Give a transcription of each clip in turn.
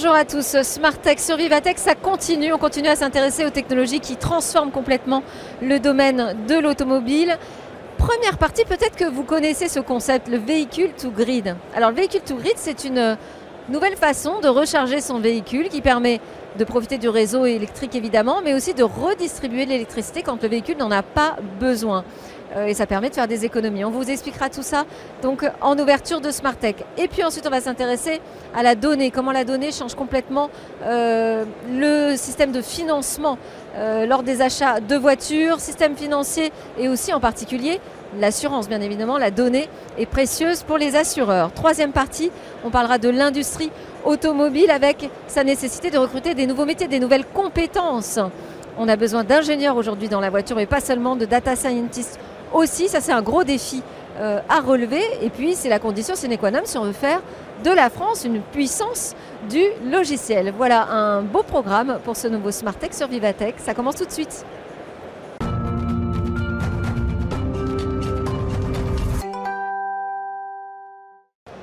Bonjour à tous, Smartech sur Vivatech, ça continue, on continue à s'intéresser aux technologies qui transforment complètement le domaine de l'automobile. Première partie, peut-être que vous connaissez ce concept, le véhicule to grid. Alors le véhicule to grid, c'est une nouvelle façon de recharger son véhicule qui permet de profiter du réseau électrique évidemment, mais aussi de redistribuer l'électricité quand le véhicule n'en a pas besoin. Euh, et ça permet de faire des économies. On vous expliquera tout ça donc en ouverture de Smartech. Et puis ensuite, on va s'intéresser à la donnée, comment la donnée change complètement euh, le système de financement euh, lors des achats de voitures, système financier et aussi en particulier l'assurance, bien évidemment. La donnée est précieuse pour les assureurs. Troisième partie, on parlera de l'industrie automobile avec sa nécessité de recruter des nouveaux métiers, des nouvelles compétences. On a besoin d'ingénieurs aujourd'hui dans la voiture, mais pas seulement de data scientists aussi. Ça, c'est un gros défi euh, à relever. Et puis, c'est la condition sine qua non si on veut faire de la France une puissance du logiciel. Voilà un beau programme pour ce nouveau Smart Tech sur Vivatech. Ça commence tout de suite.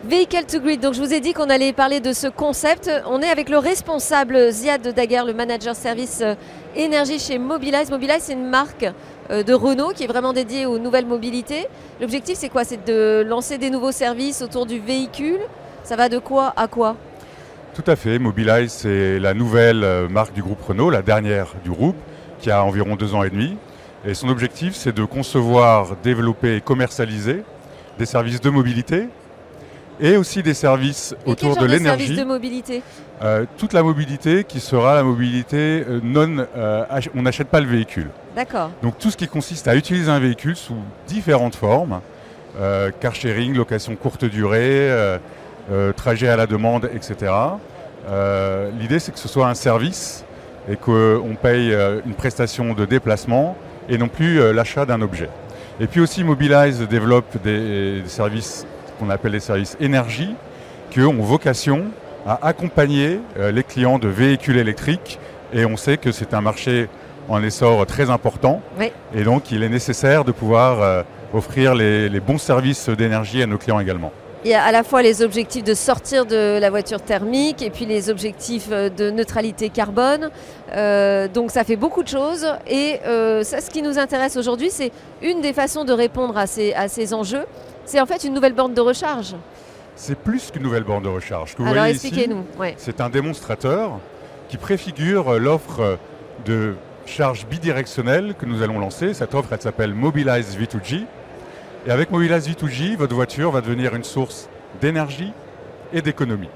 Vehicle to Grid. Donc je vous ai dit qu'on allait parler de ce concept. On est avec le responsable Ziad Daguerre, le manager service euh, énergie chez Mobilize. Mobilize, c'est une marque de Renault qui est vraiment dédiée aux nouvelles mobilités. L'objectif, c'est quoi? C'est de lancer des nouveaux services autour du véhicule. Ça va de quoi à quoi? Tout à fait. Mobilize, c'est la nouvelle euh, marque du groupe Renault, la dernière du groupe, qui a environ deux ans et demi. Et son objectif, c'est de concevoir, développer et commercialiser des services de mobilité et aussi des services autour de l'énergie. services de mobilité? Euh, Toute la mobilité qui sera la mobilité euh, non. Euh, on n'achète pas le véhicule. Donc tout ce qui consiste à utiliser un véhicule sous différentes formes car sharing, location courte durée, trajet à la demande, etc. L'idée c'est que ce soit un service et qu'on paye une prestation de déplacement et non plus l'achat d'un objet. Et puis aussi Mobilize développe des services qu'on appelle les services énergie, qui ont vocation à accompagner euh, les clients de véhicules électriques. Et on sait que c'est un marché en essor très important. Et donc, il est nécessaire de pouvoir euh, offrir les, bons services d'énergie à nos clients également. Il y a à la fois les objectifs de sortir de la voiture thermique et puis les objectifs euh, de neutralité carbone. donc ça fait beaucoup de choses. Et ça, ce qui nous intéresse aujourd'hui, c'est une des façons de répondre à ces, à ces enjeux. C'est en fait une nouvelle borne de recharge. C'est plus qu'une nouvelle borne de recharge. Alors expliquez-nous. C'est un démonstrateur qui préfigure l'offre de charge bidirectionnelle que nous allons lancer. Cette offre, elle s'appelle Mobilize V2G. Et avec Mobilize V2G, votre voiture va devenir une source d'énergie et d'économie.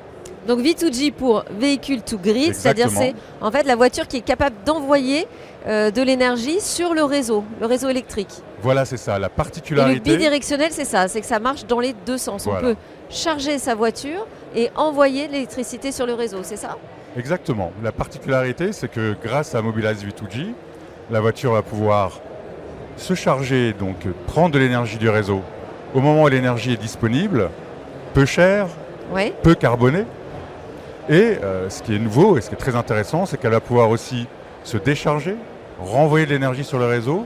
Donc V2G pour véhicule to grid, c'est-à-dire c'est en fait la voiture qui est capable d'envoyer euh, de l'énergie sur le réseau, le réseau électrique. Voilà, c'est ça, la particularité. le bidirectionnel, c'est ça, c'est que ça marche dans les deux sens. On peut charger sa voiture et envoyer l'électricité sur le réseau, c'est ça? Exactement. La particularité, c'est que grâce à Mobilize V2G, la voiture va pouvoir se charger, donc prendre de l'énergie du réseau au moment où l'énergie est disponible, peu chère, peu carbonée. Et euh, ce qui est nouveau et ce qui est très intéressant, c'est qu'elle va pouvoir aussi se décharger, renvoyer de l'énergie sur le réseau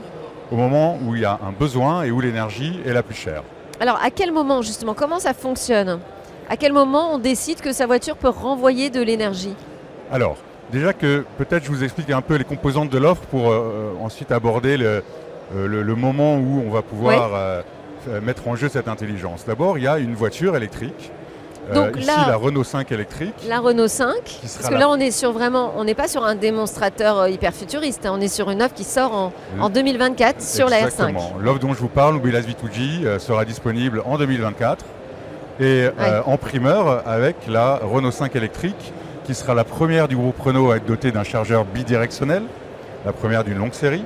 au moment où il y a un besoin et où l'énergie est la plus chère. Alors à quel moment justement Comment ça fonctionne? À quel moment on décide que sa voiture peut renvoyer de l'énergie? Alors, déjà que peut-être je vous explique un peu les composantes de l'offre pour euh, ensuite aborder le, euh, moment où on va pouvoir euh, mettre en jeu cette intelligence. D'abord, il y a une voiture électrique euh, Donc ici, la Renault 5 électrique. La Renault 5, parce que là, on est sur vraiment, on n'est pas sur un démonstrateur euh, hyper futuriste, hein. on est sur une offre qui sort en, 2024 sur la R5. L'offre dont je vous parle, Mobilas V2G, euh, sera disponible en 2024 et en primeur avec la Renault 5 électrique, qui sera la première du groupe Renault à être dotée d'un chargeur bidirectionnel, la première d'une longue série.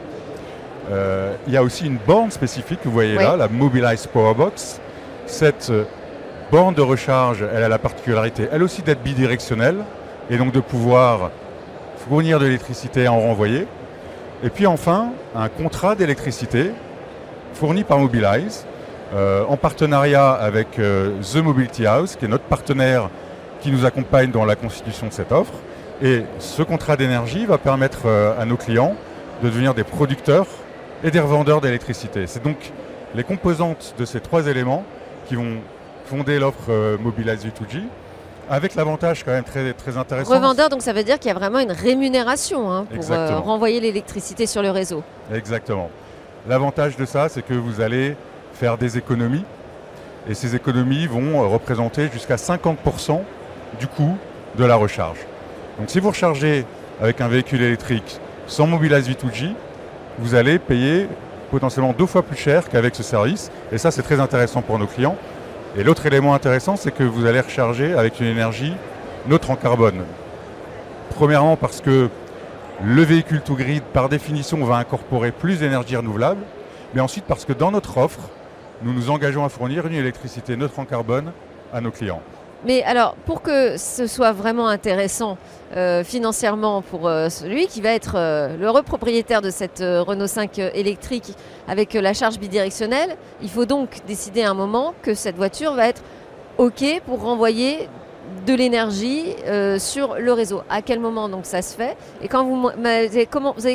il y a aussi une borne spécifique, vous voyez là, la Mobilize Powerbox. Cette borne de recharge, elle a la particularité, elle aussi, d'être bidirectionnelle et donc de pouvoir fournir de l'électricité et en renvoyer. Et puis enfin, un contrat d'électricité fourni par Mobilize euh, en partenariat avec euh, The Mobility House, qui est notre partenaire qui nous accompagne dans la constitution de cette offre. Et ce contrat d'énergie va permettre euh, à nos clients de devenir des producteurs et des revendeurs d'électricité. C'est donc les composantes de ces trois éléments qui vont fonder l'offre euh, Mobilize V2G. Avec l'avantage quand même très, très intéressant. Revendeur, donc ça veut dire qu'il y a vraiment une rémunération hein, pour euh, renvoyer l'électricité sur le réseau. Exactement. L'avantage de ça, c'est que vous allez faire des économies. Et ces économies vont représenter jusqu'à 50% du coût de la recharge. Donc si vous rechargez avec un véhicule électrique sans Mobilize V2G, vous allez payer potentiellement deux fois plus cher qu'avec ce service. Et ça, c'est très intéressant pour nos clients. Et l'autre élément intéressant, c'est que vous allez recharger avec une énergie neutre en carbone. Premièrement parce que le véhicule to grid, par définition, va incorporer plus d'énergie renouvelable, mais ensuite parce que dans notre offre, nous nous engageons à fournir une électricité neutre en carbone à nos clients. Mais alors, pour que ce soit vraiment intéressant euh, financièrement pour euh, celui qui va être euh, le repropriétaire de cette Renault 5 électrique avec la charge bidirectionnelle, il faut donc décider à un moment que cette voiture va être OK pour renvoyer de l'énergie sur le réseau. À quel moment donc ça se fait? Et quand vous, avez,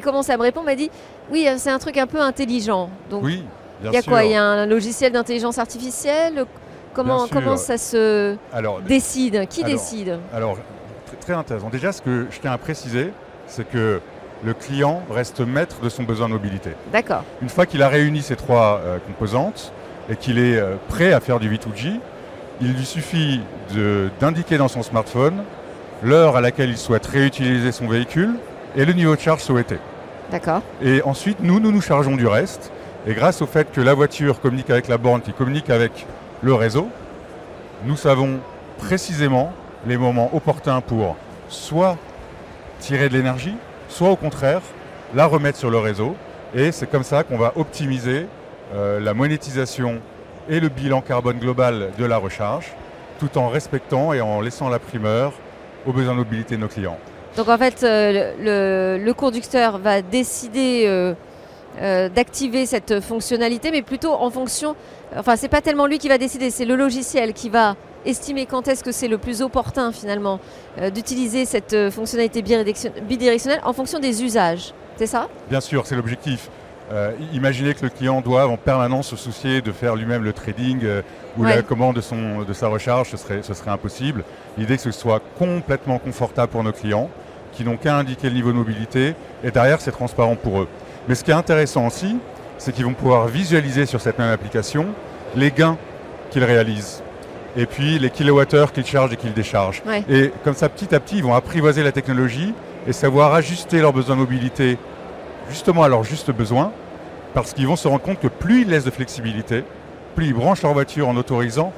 commencé à me répondre, m'a dit oui, c'est un truc un peu intelligent. Donc, oui, il y a quoi? Il y a un logiciel d'intelligence artificielle? Comment, comment ça se décide? Qui décide? Alors, très intéressant. Déjà, ce que je tiens à préciser, c'est que le client reste maître de son besoin de mobilité. D'accord. Une fois qu'il a réuni ces trois euh, composantes et qu'il est euh, prêt à faire du V2G, il lui suffit d'indiquer dans son smartphone l'heure à laquelle il souhaite réutiliser son véhicule et le niveau de charge souhaité. D'accord. Et ensuite, nous, nous nous chargeons du reste. Et grâce au fait que la voiture communique avec la borne, qui communique avec le réseau, nous savons précisément les moments opportuns pour soit tirer de l'énergie, soit au contraire la remettre sur le réseau. Et c'est comme ça qu'on va optimiser euh, la monétisation et le bilan carbone global de la recharge, tout en respectant et en laissant la primeur aux besoins de mobilité de nos clients. Donc en fait, euh, le, conducteur va décider euh, euh, d'activer cette fonctionnalité, mais plutôt en fonction. Enfin, c'est pas tellement lui qui va décider, c'est le logiciel qui va estimer quand est-ce que c'est le plus opportun finalement euh, d'utiliser cette euh, fonctionnalité bidirectionnelle en fonction des usages. C'est ça? Bien sûr, c'est l'objectif. imaginez que le client doive en permanence se soucier de faire lui-même le trading ou la commande de, son, de sa recharge, ce serait, ce serait impossible. L'idée que ce soit complètement confortable pour nos clients, qui n'ont qu'à indiquer le niveau de mobilité, et derrière c'est transparent pour eux. Mais ce qui est intéressant aussi, c'est qu'ils vont pouvoir visualiser sur cette même application les gains qu'ils réalisent. Et puis les kilowattheures qu'ils chargent et qu'ils déchargent. Et comme ça, petit à petit, ils vont apprivoiser la technologie et savoir ajuster leurs besoins de mobilité justement à leurs justes besoins, parce qu'ils vont se rendre compte que plus ils laissent de flexibilité, plus ils branchent leur voiture en autorisant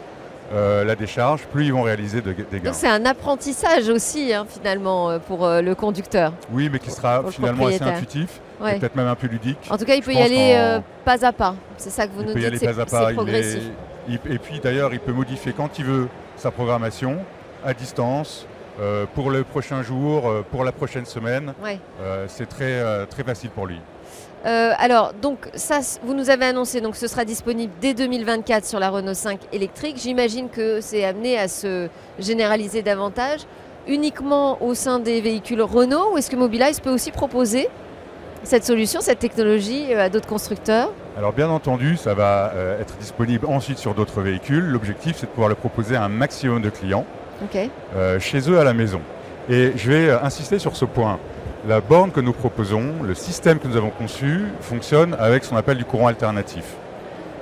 euh, la décharge, plus ils vont réaliser des gains. Donc c'est un apprentissage aussi hein, finalement euh, pour euh, le conducteur. Oui, mais qui sera finalement assez intuitif, peut-être même un peu ludique. En tout cas, il peut y aller pas à pas. C'est ça que vous nous dites. C'est progressif. et puis d'ailleurs, il peut modifier quand il veut sa programmation à distance. pour le prochain jour, pour la prochaine semaine, c'est très, très facile pour lui. Euh, alors, donc, ça, vous nous avez annoncé, donc ce sera disponible dès 2024 sur la Renault 5 électrique. J'imagine que c'est amené à se généraliser davantage. Uniquement au sein des véhicules Renault ou est-ce que Mobilize peut aussi proposer cette solution, cette technologie euh, à d'autres constructeurs Alors bien entendu, ça va euh, être disponible ensuite sur d'autres véhicules. L'objectif, c'est de pouvoir le proposer à un maximum de clients chez eux à la maison. Et je vais insister sur ce point. La borne que nous proposons, le système que nous avons conçu, fonctionne avec ce qu'on appelle du courant alternatif.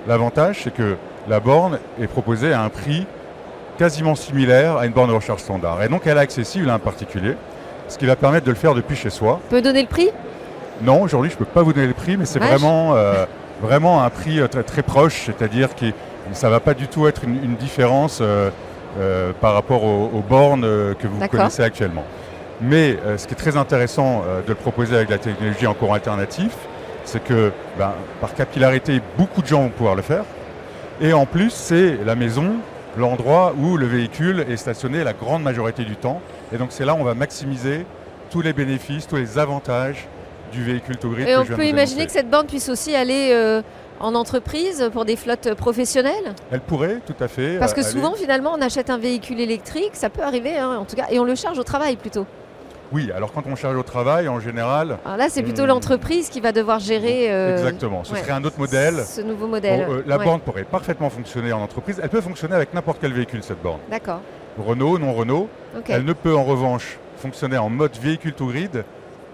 L'avantage, c'est que la borne est proposée à un prix quasiment similaire à une borne de recharge standard. Et donc elle est accessible à un particulier, ce qui va permettre de le faire depuis chez soi. Pouvez donner le prix? Non, aujourd'hui je ne peux pas vous donner le prix, mais c'est vraiment, euh, vraiment un prix euh, très, très proche, c'est-à-dire que ça ne va pas du tout être une, différence euh, par rapport aux, bornes que vous connaissez actuellement. Mais ce qui est très intéressant de le proposer avec la technologie en courant alternatif, c'est que ben, par capillarité, beaucoup de gens vont pouvoir le faire. Et en plus, c'est la maison, l'endroit où le véhicule est stationné la grande majorité du temps. Et donc c'est là où on va maximiser tous les bénéfices, tous les avantages du véhicule to grid. Et on peut imaginer que cette borne puisse aussi aller euh, en entreprise pour des flottes professionnelles? Elle pourrait, tout à fait. Parce que souvent, finalement, on achète un véhicule électrique, ça peut arriver, hein, en tout cas, et on le charge au travail plutôt. Oui, alors quand on charge au travail, en général. Alors là, c'est plutôt l'entreprise qui va devoir gérer. Euh, Exactement, ce serait un autre modèle. Ce nouveau modèle. Euh, la borne pourrait parfaitement fonctionner en entreprise. Elle peut fonctionner avec n'importe quel véhicule, cette borne. D'accord. Renault, non Renault. Elle ne peut en revanche fonctionner en mode véhicule to grid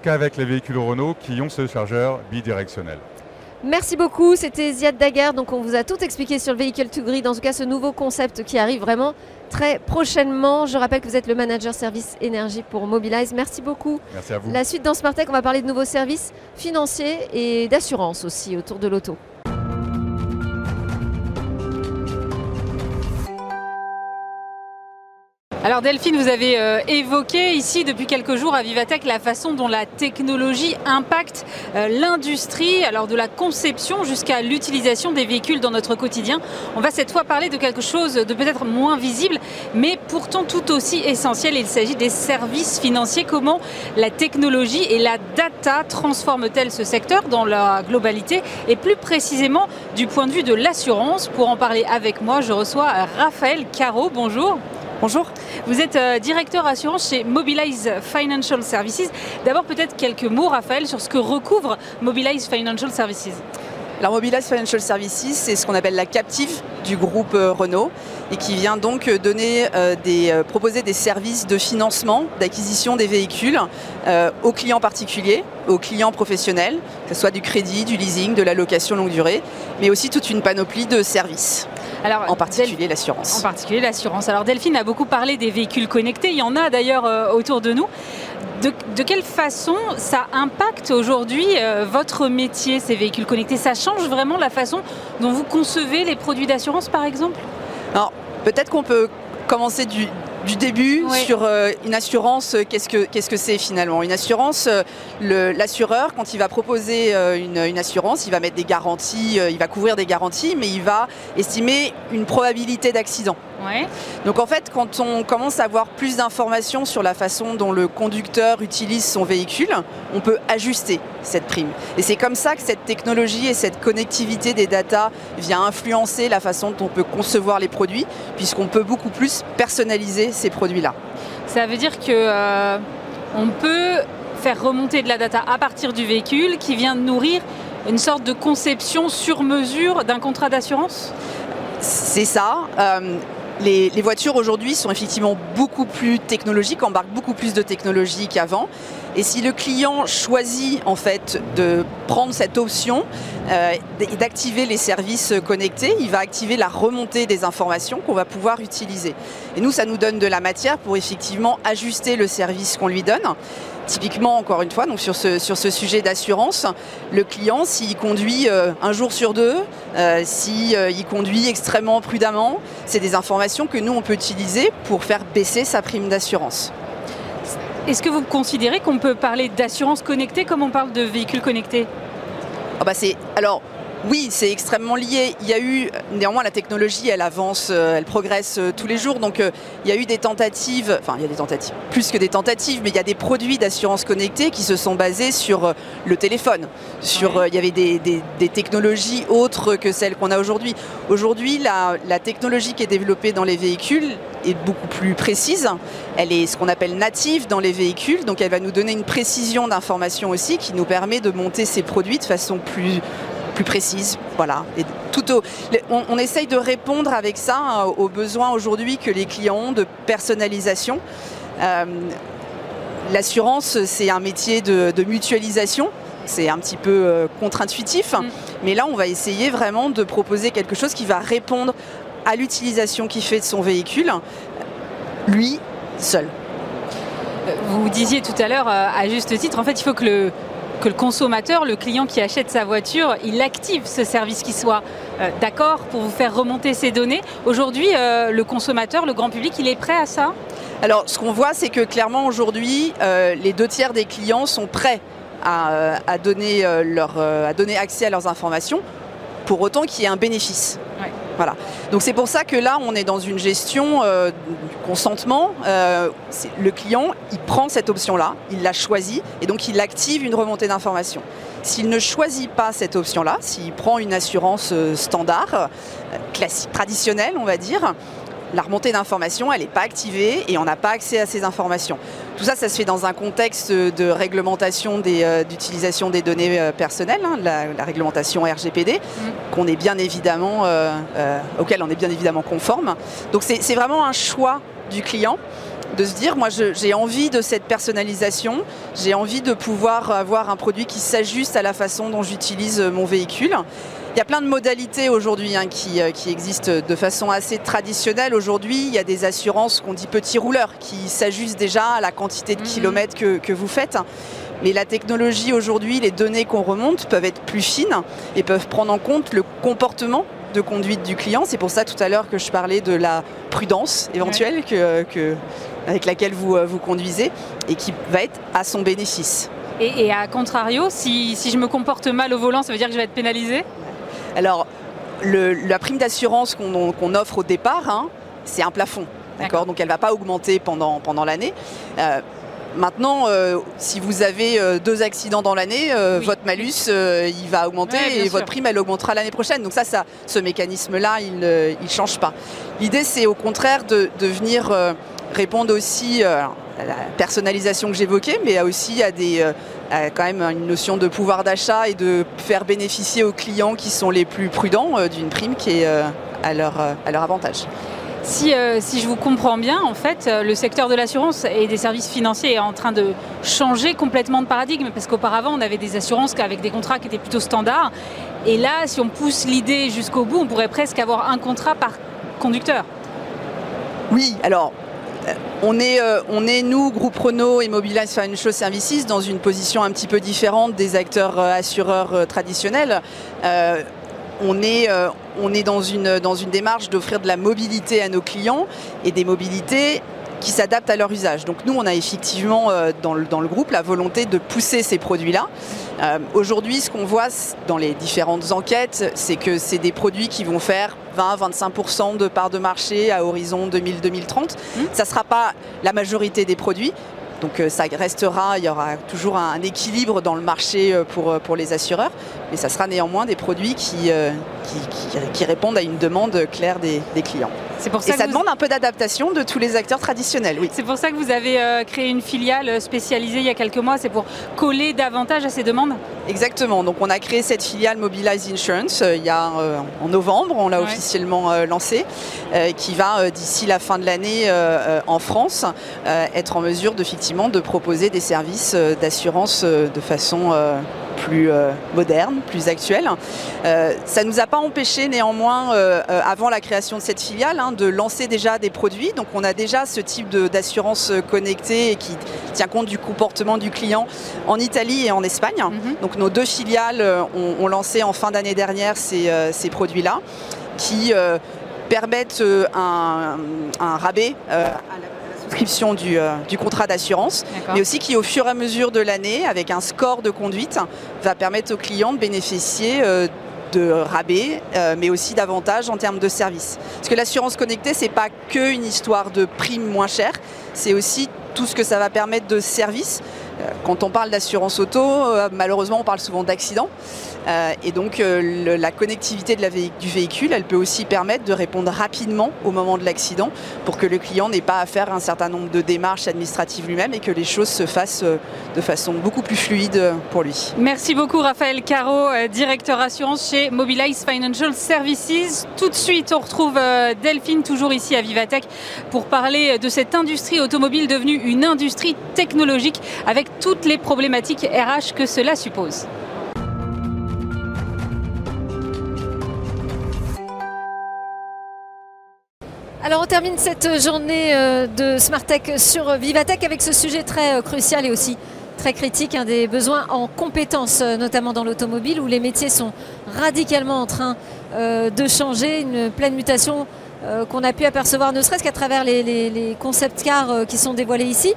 qu'avec les véhicules Renault qui ont ce chargeur bidirectionnel. Merci beaucoup, c'était Ziad Daguerre. Donc on vous a tout expliqué sur le véhicule to grid, en tout cas ce nouveau concept qui arrive vraiment très prochainement. Je rappelle que vous êtes le manager service énergie pour Mobilize. Merci beaucoup. Merci à vous. La suite dans Smartech, on va parler de nouveaux services financiers et d'assurance aussi autour de l'auto. Alors Delphine, vous avez euh, évoqué ici depuis quelques jours à Vivatech la façon dont la technologie impacte euh, l'industrie, alors de la conception jusqu'à l'utilisation des véhicules dans notre quotidien. On va cette fois parler de quelque chose de peut-être moins visible, mais pourtant tout aussi essentiel. Il s'agit des services financiers. Comment la technologie et la data transforment-elles ce secteur dans la globalité et plus précisément du point de vue de l'assurance? Pour en parler avec moi, je reçois Raphaël Caro. Bonjour. Bonjour. Vous êtes euh, directeur assurance chez Mobilize Financial Services. D'abord peut-être quelques mots, Raphaël, sur ce que recouvre Mobilize Financial Services. Alors Mobilize Financial Services, c'est ce qu'on appelle la captive du groupe euh, Renault et qui vient donc euh, des, proposer des services de financement, d'acquisition des véhicules aux clients particuliers, aux clients professionnels, que ce soit du crédit, du leasing, de la location longue durée, mais aussi toute une panoplie de services. Alors, en particulier l'assurance. En particulier l'assurance. Alors Delphine a beaucoup parlé des véhicules connectés, il y en a d'ailleurs euh, autour de nous. De, quelle façon ça impacte aujourd'hui euh, votre métier, ces véhicules connectés? Ça change vraiment la façon dont vous concevez les produits d'assurance par exemple? Alors peut-être qu'on peut commencer du, du début sur euh, une assurance, euh, qu'est-ce que qu'est-ce que c'est finalement? Une assurance, euh, l'assureur, quand il va proposer une, assurance, il va mettre des garanties, il va couvrir des garanties, mais il va estimer une probabilité d'accident. Donc en fait, quand on commence à avoir plus d'informations sur la façon dont le conducteur utilise son véhicule, on peut ajuster cette prime. Et c'est comme ça que cette technologie et cette connectivité des datas vient influencer la façon dont on peut concevoir les produits, puisqu'on peut beaucoup plus personnaliser ces produits-là. Ça veut dire que euh, on peut faire remonter de la data à partir du véhicule qui vient de nourrir une sorte de conception sur mesure d'un contrat d'assurance? C'est ça. Euh, les, voitures aujourd'hui sont effectivement beaucoup plus technologiques, embarquent beaucoup plus de technologie qu'avant. Et si le client choisit en fait de prendre cette option euh, et d'activer les services connectés, il va activer la remontée des informations qu'on va pouvoir utiliser. Et nous, ça nous donne de la matière pour effectivement ajuster le service qu'on lui donne. Typiquement, encore une fois, donc sur ce, sur ce sujet d'assurance, le client, s'il conduit euh, un jour sur deux, euh, s'il euh, conduit extrêmement prudemment, c'est des informations que nous, on peut utiliser pour faire baisser sa prime d'assurance. Est-ce que vous considérez qu'on peut parler d'assurance connectée comme on parle de véhicules connectés? Ah bah Alors, oui, c'est extrêmement lié. Il y a eu, néanmoins, la technologie, elle avance, euh, elle progresse euh, tous les jours. Donc, euh, il y a eu des tentatives, enfin, il y a des tentatives, plus que des tentatives, mais il y a des produits d'assurance connectée qui se sont basés sur le téléphone. Sur, il y avait des, technologies autres que celles qu'on a aujourd'hui. Aujourd'hui, la, la technologie qui est développée dans les véhicules est beaucoup plus précise. Elle est ce qu'on appelle native dans les véhicules, donc elle va nous donner une précision d'information aussi qui nous permet de monter ces produits de façon plus plus précise. Voilà. Et tout on, essaye de répondre avec ça hein, aux besoins aujourd'hui que les clients ont de personnalisation. Euh, l'assurance, c'est un métier de, mutualisation. C'est un petit peu euh, contre-intuitif, mm. mais là, on va essayer vraiment de proposer quelque chose qui va répondre à l'utilisation qu'il fait de son véhicule, lui seul. Vous disiez tout à l'heure, euh, à juste titre, en fait, il faut que le, que le consommateur, le client qui achète sa voiture, il active ce service qui soit euh, d'accord pour vous faire remonter ces données. Aujourd'hui, euh, le consommateur, le grand public, il est prêt à ça? Alors, ce qu'on voit, c'est que clairement aujourd'hui, euh, les deux tiers des clients sont prêts à, donner, leur, à donner accès à leurs informations, pour autant qu'il y ait un bénéfice. Donc c'est pour ça que là, on est dans une gestion euh, du consentement. Euh, le client, il prend cette option-là, il la choisit et donc il active une remontée d'information. S'il ne choisit pas cette option-là, s'il prend une assurance euh, standard, classique, traditionnelle, on va dire, la remontée d'informations, elle n'est pas activée et on n'a pas accès à ces informations. Tout ça, ça se fait dans un contexte de réglementation euh, d'utilisation des, données euh, personnelles, hein, la, réglementation RGPD, mm. qu'on est bien évidemment, euh, auquel on est bien évidemment conforme. Donc c'est vraiment un choix du client de se dire, moi j'ai envie de cette personnalisation, j'ai envie de pouvoir avoir un produit qui s'ajuste à la façon dont j'utilise mon véhicule. Il y a plein de modalités aujourd'hui hein, qui, euh, qui, existent de façon assez traditionnelle. Aujourd'hui, il y a des assurances qu'on dit petits rouleurs qui s'ajustent déjà à la quantité de mhm. kilomètres que, que, vous faites. Mais la technologie aujourd'hui, les données qu'on remonte peuvent être plus fines et peuvent prendre en compte le comportement de conduite du client. C'est pour ça tout à l'heure que je parlais de la prudence éventuelle que, que, avec laquelle vous, euh, vous conduisez et qui va être à son bénéfice. Et, à contrario, si, si, je me comporte mal au volant, ça veut dire que je vais être pénalisé alors, la prime d'assurance qu'on offre au départ, hein, c'est un plafond. D'accord Donc elle ne va pas augmenter pendant, pendant l'année. Euh, maintenant, euh, si vous avez euh, deux accidents dans l'année, votre malus, il va augmenter et votre prime, elle augmentera l'année prochaine. Donc ça, ça ce mécanisme-là, il ne change pas. L'idée, c'est au contraire de, de venir répondre aussi à la personnalisation que j'évoquais, mais aussi à des, quand même une notion de pouvoir d'achat et de faire bénéficier aux clients qui sont les plus prudents euh, d'une prime qui est euh, à leur, euh, à leur avantage. Si, si, je vous comprends bien, en fait, le secteur de l'assurance et des services financiers est en train de changer complètement de paradigme, parce qu'auparavant, on avait des assurances avec des contrats qui étaient plutôt standards. Et là, si on pousse l'idée jusqu'au bout, on pourrait presque avoir un contrat par conducteur. Oui, alors on est, euh, on est, nous, groupe Renault et Mobilize Financial Services, dans une position un petit peu différente des acteurs euh, assureurs euh, traditionnels. on est, dans, une, démarche d'offrir de la mobilité à nos clients et des mobilités qui s'adaptent à leur usage. Donc nous, on a effectivement dans le, dans le groupe la volonté de pousser ces produits-là. Aujourd'hui, ce qu'on voit dans les différentes enquêtes, c'est que c'est des produits qui vont faire 20-25% de part de marché à horizon 2000-2030. Mmh. Ça ne sera pas la majorité des produits, donc euh, ça restera, il y aura toujours un, équilibre dans le marché euh, pour, euh, pour les assureurs, mais ça sera néanmoins des produits qui, qui, répondent à une demande claire des, clients. Pour ça Et ça demande un peu d'adaptation de tous les acteurs traditionnels. Oui. C'est pour ça que vous avez créé une filiale spécialisée il y a quelques mois, c'est pour coller davantage à ces demandes? Exactement, donc on a créé cette filiale Mobilize Insurance il y a en novembre, on l'a officiellement lancée, qui va d'ici la fin de l'année en France être en mesure de fixer de proposer des services euh, d'assurance euh, de façon euh, plus moderne, plus actuelle. ça ne nous a pas empêché néanmoins, avant la création de cette filiale, hein, de lancer déjà des produits. Donc on a déjà ce type d'assurance connectée qui tient compte du comportement du client en Italie et en Espagne. Mhm. Donc nos deux filiales ont, lancé en fin d'année dernière ces, ces produits-là qui permettent un, un rabais à la euh, du, contrat d'assurance, mais aussi qui au fur et à mesure de l'année, avec un score de conduite, va permettre aux clients de bénéficier euh, de rabais, euh, mais aussi d'avantages en termes de services. Parce que l'assurance connectée, c'est pas que une histoire de primes moins chères, c'est aussi tout ce que ça va permettre de services. Quand on parle d'assurance auto, malheureusement, on parle souvent d'accidents. Euh, et donc euh, la connectivité du véhicule, elle peut aussi permettre de répondre rapidement au moment de l'accident pour que le client n'ait pas à faire un certain nombre de démarches administratives lui-même et que les choses se fassent euh, de façon beaucoup plus fluide pour lui. Merci beaucoup Raphaël Caro, directeur assurance chez Mobilize Financial Services. Tout de suite, on retrouve Delphine toujours ici à Vivatech pour parler de cette industrie automobile devenue une industrie technologique avec toutes les problématiques RH que cela suppose. Alors on termine cette journée euh, de Smart Tech sur Vivatech avec ce sujet très euh, crucial et aussi très critique, des besoins en compétences, euh, notamment dans l'automobile, où les métiers sont radicalement en train de changer, une pleine mutation qu'on a pu apercevoir ne serait-ce qu'à travers les, concept cars qui sont dévoilés ici.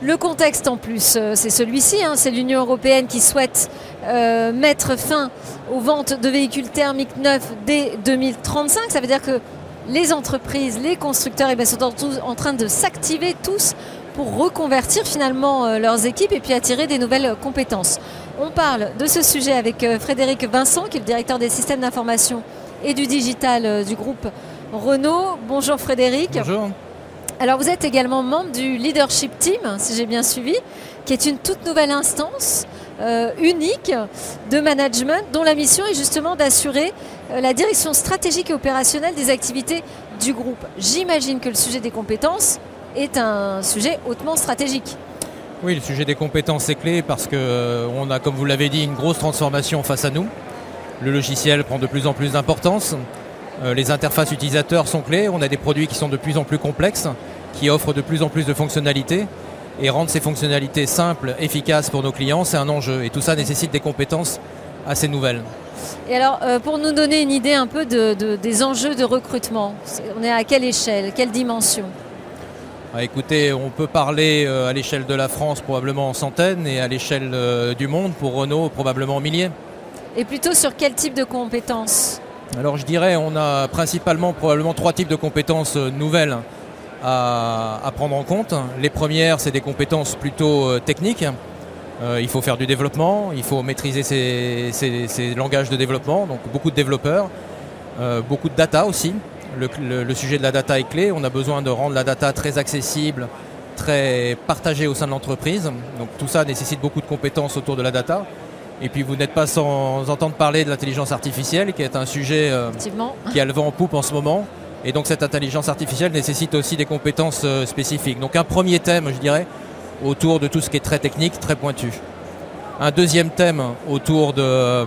Le contexte en plus, c'est celui-ci, hein, c'est l'Union européenne qui souhaite mettre fin aux ventes de véhicules thermiques neufs dès 2035. Ça veut dire que les entreprises, les constructeurs eh sont tous en train de s'activer tous pour reconvertir finalement euh, leurs équipes et puis attirer des nouvelles compétences. On parle de ce sujet avec euh, Frédéric Vincent, qui est le directeur des systèmes d'information et du digital euh, du groupe Renault. Bonjour Frédéric. Bonjour. Alors vous êtes également membre du Leadership Team, si j'ai bien suivi, qui est une toute nouvelle instance unique de management dont la mission est justement d'assurer euh, la direction stratégique et opérationnelle des activités du groupe. J'imagine que le sujet des compétences est un sujet hautement stratégique. Oui, le sujet des compétences est clé parce qu'on euh, a, comme vous l'avez dit, une grosse transformation face à nous. Le logiciel prend de plus en plus d'importance. Euh, les interfaces utilisateurs sont clés. On a des produits qui sont de plus en plus complexes, qui offrent de plus en plus de fonctionnalités. Et rendre ces fonctionnalités simples, efficaces pour nos clients, c'est un enjeu. Et tout ça nécessite des compétences assez nouvelles. Et alors, euh, pour nous donner une idée un peu des enjeux de recrutement, on est à quelle échelle, quelle dimension? Ah, écoutez, on peut parler euh, à l'échelle de la France probablement en centaines et à l'échelle euh, du monde pour Renault probablement en milliers. Et plutôt sur quel type de compétences? Alors je dirais on a principalement probablement trois types de compétences euh, nouvelles à, prendre en compte. Les premières c'est des compétences plutôt techniques. il faut faire du développement, il faut maîtriser ces, langages de développement, donc beaucoup de développeurs, beaucoup de data aussi, le, sujet de la data est clé. On a besoin de rendre la data très accessible, très partagée au sein de l'entreprise. Donc tout ça nécessite beaucoup de compétences autour de la data. Et puis vous n'êtes pas sans entendre parler de l'intelligence artificielle, qui est un sujet euh, qui a le vent en poupe en ce moment. Et donc cette intelligence artificielle nécessite aussi des compétences euh, spécifiques. Donc un premier thème, je dirais, autour de tout ce qui est très technique, très pointu. Un deuxième thème autour de, euh,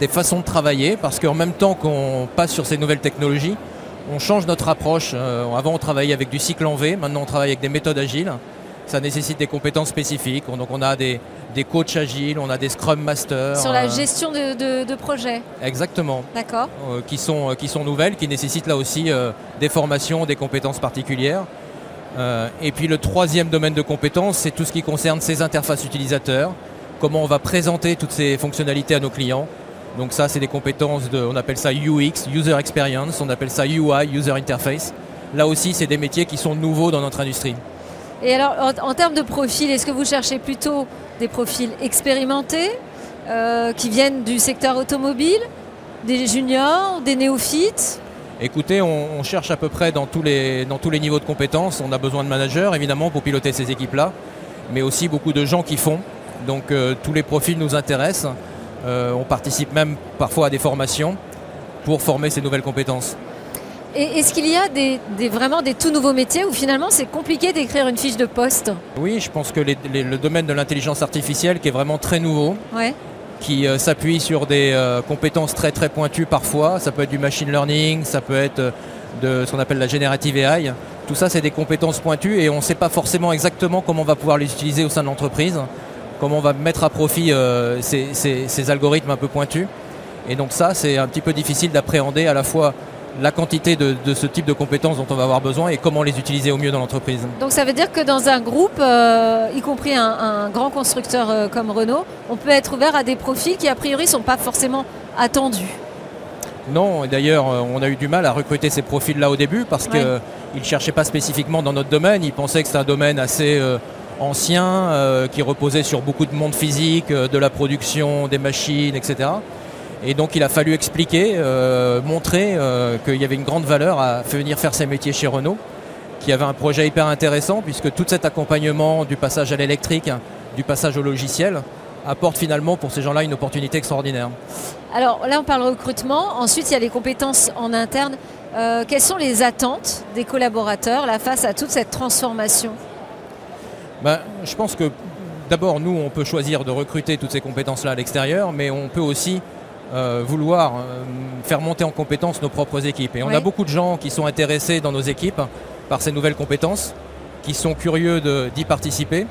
des façons de travailler, parce qu'en même temps qu'on passe sur ces nouvelles technologies, on change notre approche. Euh, avant, on travaillait avec du cycle en V, maintenant, on travaille avec des méthodes agiles. Ça nécessite des compétences spécifiques. Donc, on a des, coachs agiles, on a des Scrum Masters. Sur la euh, gestion de, projets Exactement. D'accord. Euh, qui, sont, qui sont nouvelles, qui nécessitent là aussi des formations, des compétences particulières. et puis, le troisième domaine de compétences, c'est tout ce qui concerne ces interfaces utilisateurs. Comment on va présenter toutes ces fonctionnalités à nos clients donc ça, c'est des compétences de, on appelle ça UX, User Experience, on appelle ça UI, User Interface. Là aussi, c'est des métiers qui sont nouveaux dans notre industrie. Et alors, en, termes de profil, est-ce que vous cherchez plutôt des profils expérimentés, euh, qui viennent du secteur automobile, des juniors, des néophytes? Écoutez, on, cherche à peu près dans tous, les, dans tous les niveaux de compétences. On a besoin de managers, évidemment, pour piloter ces équipes-là, mais aussi beaucoup de gens qui font. Donc euh, tous les profils nous intéressent. Euh, on participe même parfois à des formations pour former ces nouvelles compétences. Et est-ce qu'il y a des, vraiment des tout nouveaux métiers où finalement c'est compliqué d'écrire une fiche de poste? Oui, je pense que le domaine de l'intelligence artificielle qui est vraiment très nouveau, qui euh, s'appuie sur des euh, compétences très très pointues parfois, ça peut être du machine learning, ça peut être de ce qu'on appelle la générative AI. Tout ça c'est des compétences pointues et on ne sait pas forcément exactement comment on va pouvoir les utiliser au sein de l'entreprise comment on va mettre à profit euh, ces, algorithmes un peu pointus. Et donc ça, c'est un petit peu difficile d'appréhender à la fois la quantité de, ce type de compétences dont on va avoir besoin et comment les utiliser au mieux dans l'entreprise. Donc ça veut dire que dans un groupe, euh, y compris un, grand constructeur euh, comme Renault, on peut être ouvert à des profils qui a priori ne sont pas forcément attendus. Non, et d'ailleurs on a eu du mal à recruter ces profils-là au début parce qu'ils ne cherchaient pas spécifiquement dans notre domaine, ils pensaient que c'était un domaine assez ancien euh, qui reposait sur beaucoup de monde physique, euh, de la production, des machines, etc. Et donc il a fallu expliquer, euh, montrer qu'il y avait une grande valeur à venir faire ces métiers chez Renault, qui avait un projet hyper intéressant puisque tout cet accompagnement du passage à l'électrique, du passage au logiciel, apporte finalement pour ces gens-là une opportunité extraordinaire. Alors là on parle recrutement, ensuite il y a les compétences en interne. quelles sont les attentes des collaborateurs là, face à toute cette transformation? Bah, je pense que d'abord, nous, on peut choisir de recruter toutes ces compétences-là à l'extérieur, mais on peut aussi euh, vouloir euh, faire monter en compétences nos propres équipes. Et on a beaucoup de gens qui sont intéressés dans nos équipes par ces nouvelles compétences, qui sont curieux d'y participer.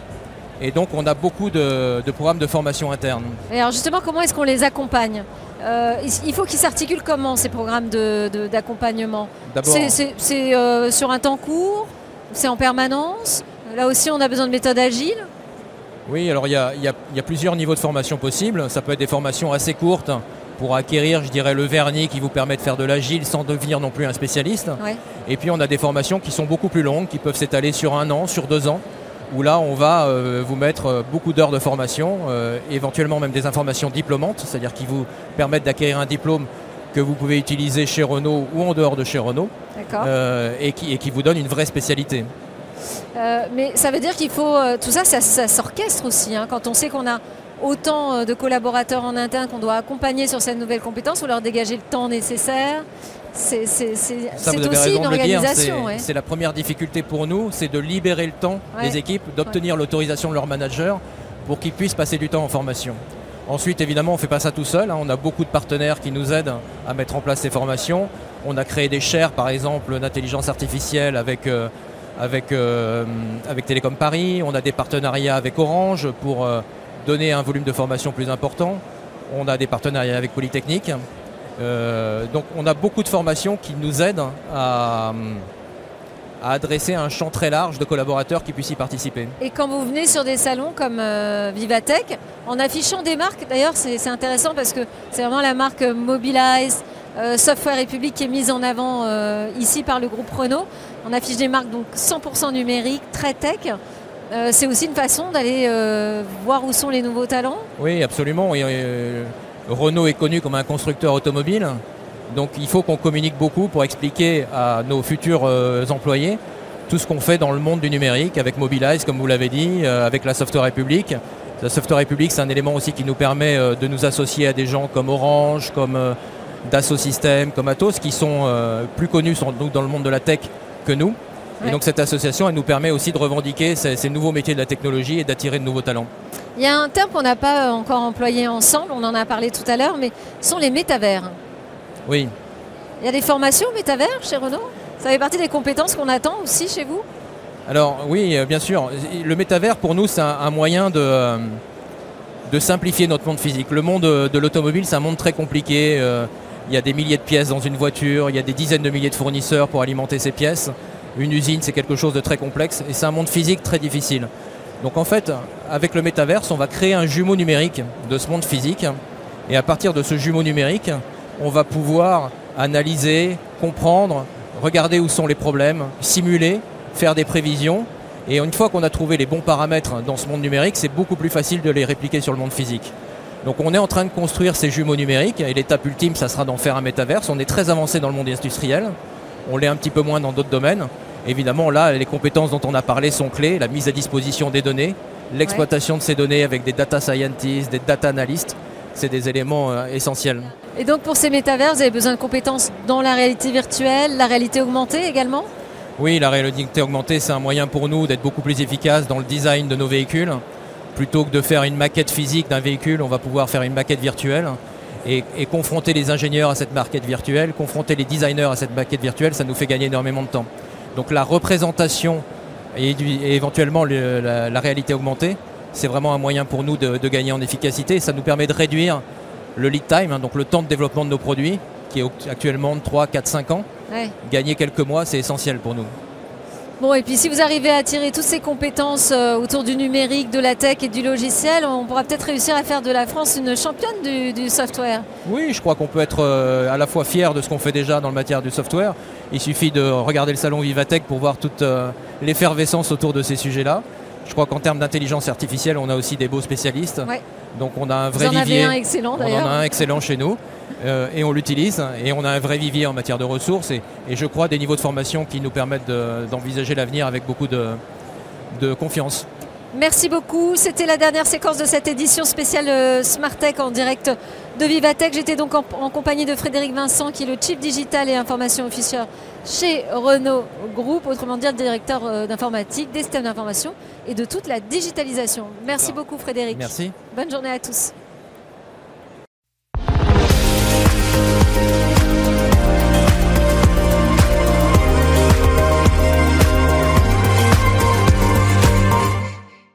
Et donc on a beaucoup de, programmes de formation interne. Et alors justement, comment est-ce qu'on les accompagne euh, Il faut qu'ils s'articulent comment ces programmes d'accompagnement? C'est sur un temps court C'est en permanence? Là aussi, on a besoin de méthodes agiles Oui, alors il y, a, plusieurs niveaux de formation possibles. Ça peut être des formations assez courtes pour acquérir, je dirais, le vernis qui vous permet de faire de l'agile sans devenir non plus un spécialiste. Et puis on a des formations qui sont beaucoup plus longues, qui peuvent s'étaler sur un an, sur deux ans, où là on va euh, vous mettre euh, beaucoup d'heures de formation, euh, éventuellement même des informations diplômantes, c'est-à-dire qui vous permettent d'acquérir un diplôme que vous pouvez utiliser chez Renault ou en dehors de chez Renault, et qui, et qui vous donne une vraie spécialité. Euh, mais ça veut dire qu'il faut. Euh, tout ça, ça, s'orchestre aussi. Hein. quand on sait qu'on a autant euh, de collaborateurs en interne qu'on doit accompagner sur cette nouvelle compétence, ou leur dégager le temps nécessaire. c'est aussi une organisation. C'est la première difficulté pour nous, c'est de libérer le temps des équipes, d'obtenir l'autorisation de leur manager pour qu'ils puissent passer du temps en formation. Ensuite, évidemment, on ne fait pas ça tout seul. Hein. On a beaucoup de partenaires qui nous aident à mettre en place ces formations. On a créé des chaires, par exemple, d'intelligence artificielle avec, euh, avec, euh, avec Télécom Paris. On a des partenariats avec Orange pour euh, donner un volume de formation plus important. On a des partenariats avec Polytechnique. donc on a beaucoup de formations qui nous aident à, à adresser un champ très large de collaborateurs qui puissent y participer. Et quand vous venez sur des salons comme Vivatech, en affichant des marques, d'ailleurs c'est intéressant parce que c'est vraiment la marque Mobilize, euh, Software République qui est mise en avant euh, ici par le groupe Renault. On affiche des marques donc 100% numériques, très tech. Euh, c'est aussi une façon d'aller voir où sont les nouveaux talents Oui, absolument. Renault est connu comme un constructeur automobile. Donc il faut qu'on communique beaucoup pour expliquer à nos futurs employés tout ce qu'on fait dans le monde du numérique avec Mobilize, comme vous l'avez dit, avec la Software République. La Software République, c'est un élément aussi qui nous permet de nous associer à des gens comme Orange, comme Dassault Systèmes, comme Atos, qui sont euh, plus connus dans le monde de la tech que nous. Et donc cette association, elle nous permet aussi de revendiquer ces, nouveaux métiers de la technologie et d'attirer de nouveaux talents. Il y a un terme qu'on n'a pas euh, encore employé ensemble, on en a parlé tout à l'heure, mais ce sont les métavers. Oui. Il y a des formations métavers chez Renault? Ça fait partie des compétences qu'on attend aussi chez vous? Alors oui, euh, bien sûr. Le métavers, pour nous, c'est un, moyen de, de simplifier notre monde physique. Le monde de l'automobile, c'est un monde très compliqué. Il y a des milliers de pièces dans une voiture, il y a des dizaines de milliers de fournisseurs pour alimenter ces pièces. Une usine, c'est quelque chose de très complexe et c'est un monde physique très difficile. Donc en fait, avec le métaverse, on va créer un jumeau numérique de ce monde physique. Et à partir de ce jumeau numérique, on va pouvoir analyser, comprendre, regarder où sont les problèmes, simuler, faire des prévisions. Et une fois qu'on a trouvé les bons paramètres dans ce monde numérique, c'est beaucoup plus facile de les répliquer sur le monde physique. Donc on est en train de construire ces jumeaux numériques et l'étape ultime, ça sera d'en faire un métaverse. On est très avancé dans le monde industriel, on l'est un petit peu moins dans d'autres domaines. Évidemment, là, les compétences dont on a parlé sont clés, la mise à disposition des données, l'exploitation de ces données avec des data scientists, des data analysts, c'est des éléments euh, essentiels. Et donc pour ces métavers, vous avez besoin de compétences dans la réalité virtuelle, la réalité augmentée également? Oui, la réalité augmentée, c'est un moyen pour nous d'être beaucoup plus efficace dans le design de nos véhicules plutôt que de faire une maquette physique d'un véhicule, on va pouvoir faire une maquette virtuelle. Et, confronter les ingénieurs à cette maquette virtuelle, confronter les designers à cette maquette virtuelle, ça nous fait gagner énormément de temps. Donc la représentation et, éventuellement la, réalité augmentée, c'est vraiment un moyen pour nous de, gagner en efficacité. Ça nous permet de réduire le lead time, hein, donc le temps de développement de nos produits, qui est actuellement de 3, 4, 5 ans. Gagner quelques mois, c'est essentiel pour nous. Bon, et puis si vous arrivez à attirer toutes ces compétences euh, autour du numérique, de la tech et du logiciel, on pourra peut-être réussir à faire de la France une championne du, software. Oui, je crois qu'on peut être euh, à la fois fier de ce qu'on fait déjà dans le matière du software. Il suffit de regarder le salon Vivatech pour voir toute euh, l'effervescence autour de ces sujets-là. Je crois qu'en termes d'intelligence artificielle, on a aussi des beaux spécialistes. Donc on a un vrai Vous en vivier. Avez un excellent, on en a un excellent chez nous. Euh, et on l'utilise. Et on a un vrai vivier en matière de ressources et, je crois des niveaux de formation qui nous permettent d'envisager l'avenir avec beaucoup de, confiance. Merci beaucoup. C'était la dernière séquence de cette édition spéciale euh, Smart Tech en direct de Vivatech. J'étais donc en, compagnie de Frédéric Vincent, qui est le Chief Digital et Information Officer chez Renault Group, autrement dit le directeur euh, d'informatique, des systèmes d'information et de toute la digitalisation. Merci beaucoup Frédéric. Merci. Bonne journée à tous.